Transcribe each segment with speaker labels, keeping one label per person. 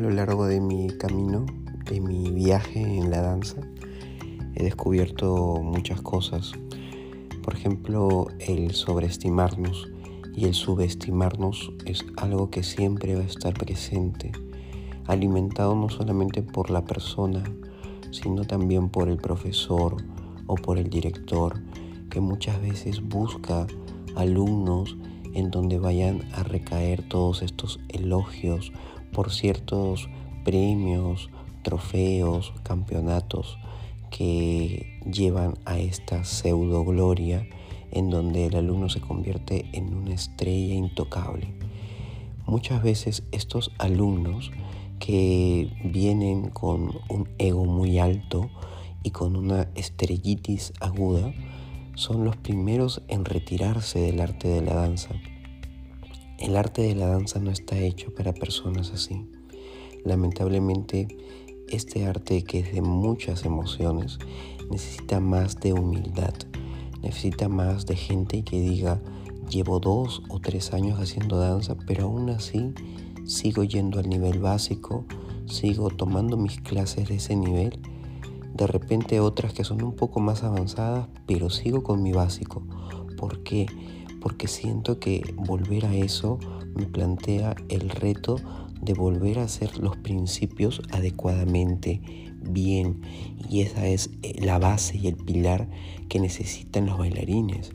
Speaker 1: Lo largo de mi camino, de mi viaje en la danza, he descubierto muchas cosas. Por ejemplo, el sobreestimarnos y el subestimarnos es algo que siempre va a estar presente, alimentado no solamente por la persona, sino también por el profesor o por el director, que muchas veces busca alumnos en donde vayan a recaer todos estos elogios por ciertos premios, trofeos, campeonatos que llevan a esta pseudo gloria en donde el alumno se convierte en una estrella intocable. Muchas veces estos alumnos que vienen con un ego muy alto y con una estrellitis aguda son los primeros en retirarse del arte de la danza el arte de la danza no está hecho para personas así. Lamentablemente, este arte que es de muchas emociones necesita más de humildad, necesita más de gente que diga, llevo dos o tres años haciendo danza, pero aún así sigo yendo al nivel básico, sigo tomando mis clases de ese nivel, de repente otras que son un poco más avanzadas, pero sigo con mi básico. ¿Por qué? Porque siento que volver a eso me plantea el reto de volver a hacer los principios adecuadamente, bien, y esa es eh, la base y el pilar que necesitan los bailarines,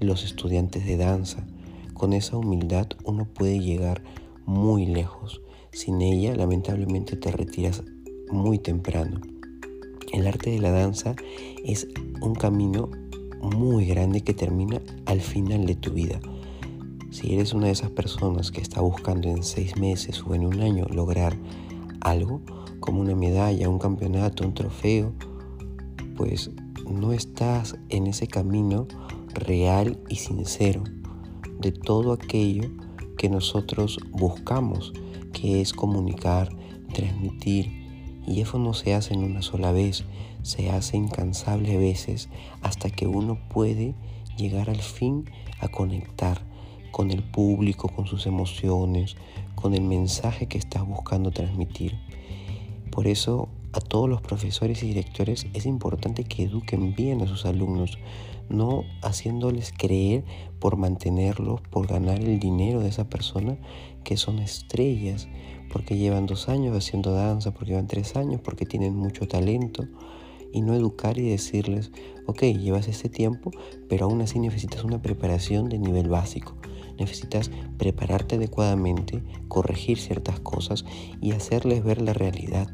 Speaker 1: los estudiantes de danza. Con esa humildad uno puede llegar muy lejos. Sin ella, lamentablemente, te retiras muy temprano. El arte de la danza es un camino muy grande que termina al final de tu vida. Si eres una de esas personas que está buscando en seis meses o en un año lograr algo, como una medalla, un campeonato, un trofeo, pues no estás en ese camino real y sincero de todo aquello que nosotros buscamos, que es comunicar, transmitir, y eso no se hace en una sola vez, se hace incansables veces hasta que uno puede llegar al fin a conectar con el público, con sus emociones, con el mensaje que estás buscando transmitir. Por eso a todos los profesores y directores es importante que eduquen bien a sus alumnos, no haciéndoles creer por mantenerlos, por ganar el dinero de esa persona, que son estrellas, porque llevan dos años haciendo danza, porque llevan tres años, porque tienen mucho talento, y no educar y decirles, ok, llevas este tiempo, pero aún así necesitas una preparación de nivel básico. Necesitas prepararte adecuadamente, corregir ciertas cosas y hacerles ver la realidad,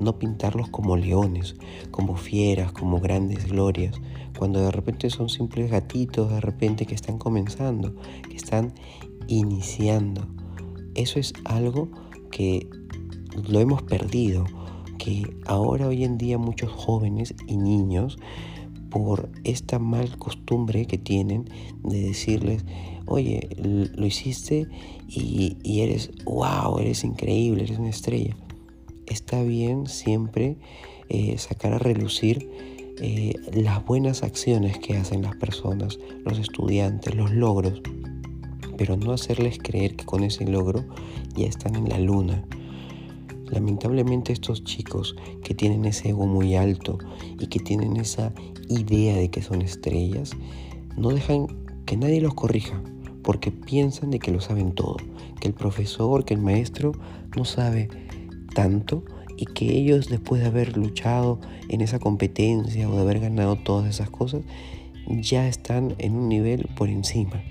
Speaker 1: no pintarlos como leones, como fieras, como grandes glorias, cuando de repente son simples gatitos, de repente que están comenzando, que están iniciando. Eso es algo que lo hemos perdido que ahora hoy en día muchos jóvenes y niños por esta mal costumbre que tienen de decirles, oye, lo hiciste y, eres, wow, eres increíble, eres una estrella. Está bien siempre eh, sacar a relucir eh, las buenas acciones que hacen las personas, los estudiantes, los logros, pero no hacerles creer que con ese logro ya están en la luna Lamentablemente estos chicos que tienen ese ego muy alto y que tienen esa idea de que son estrellas, no dejan que nadie los corrija porque piensan de que lo saben todo, que el profesor, que el maestro no sabe tanto y que ellos después de haber luchado en esa competencia o de haber ganado todas esas cosas, ya están en un nivel por encima.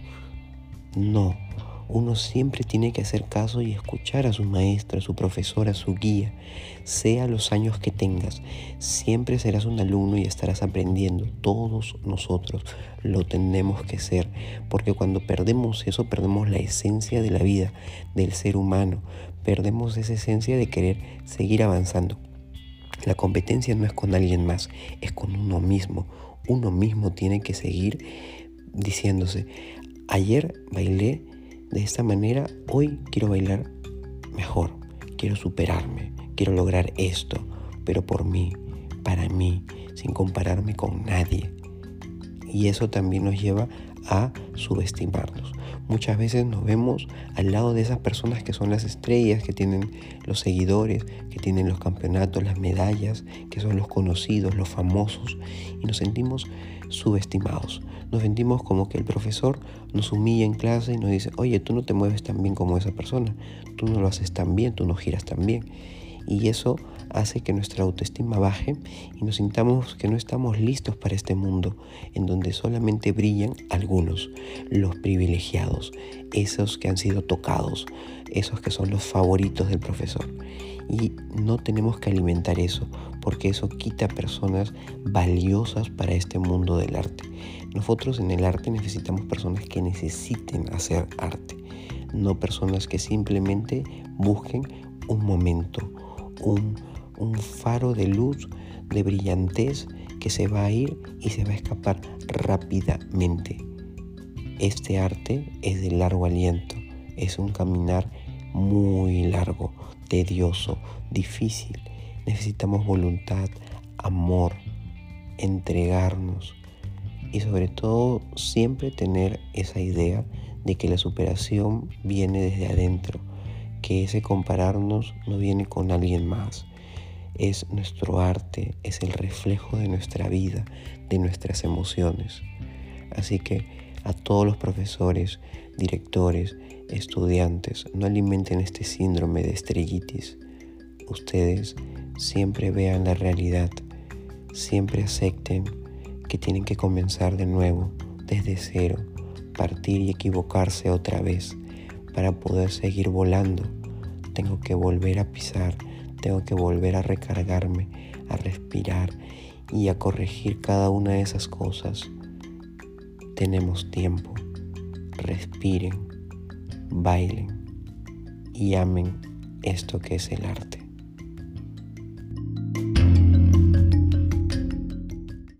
Speaker 1: No, uno siempre tiene que hacer caso y escuchar a su maestra, a su profesora, a su guía, sea los años que tengas. Siempre serás un alumno y estarás aprendiendo. Todos nosotros lo tenemos que ser, porque cuando perdemos eso, perdemos la esencia de la vida, del ser humano. Perdemos esa esencia de querer seguir avanzando. La competencia no es con alguien más, es con uno mismo. Uno mismo tiene que seguir diciéndose, ayer bailé de esta manera, hoy quiero bailar mejor, quiero superarme, quiero lograr esto, pero por mí, para mí, sin compararme con nadie. Y eso también nos lleva a subestimarnos. Muchas veces nos vemos al lado de esas personas que son las estrellas, que tienen los seguidores, que tienen los campeonatos, las medallas, que son los conocidos, los famosos, y nos sentimos subestimados. Nos sentimos como que el profesor nos humilla en clase y nos dice, oye, tú no te mueves tan bien como esa persona, tú no lo haces tan bien, tú no giras tan bien. Y eso hace que nuestra autoestima baje y nos sintamos que no estamos listos para este mundo en donde solamente brillan algunos, los privilegiados, esos que han sido tocados, esos que son los favoritos del profesor. Y no tenemos que alimentar eso, porque eso quita personas valiosas para este mundo del arte. Nosotros en el arte necesitamos personas que necesiten hacer arte, no personas que simplemente busquen un momento, un, un faro de luz, de brillantez que se va a ir y se va a escapar rápidamente. Este arte es de largo aliento, es un caminar muy largo, tedioso, difícil. Necesitamos voluntad, amor, entregarnos y sobre todo siempre tener esa idea de que la superación viene desde adentro que ese compararnos no viene con alguien más. Es nuestro arte, es el reflejo de nuestra vida, de nuestras emociones. Así que a todos los profesores, directores, estudiantes, no alimenten este síndrome de estrellitis. Ustedes siempre vean la realidad, siempre acepten que tienen que comenzar de nuevo, desde cero, partir y equivocarse otra vez para poder seguir volando tengo que volver a pisar, tengo que volver a recargarme, a respirar y a corregir cada una de esas cosas. Tenemos tiempo. Respiren, bailen y amen esto que es el arte.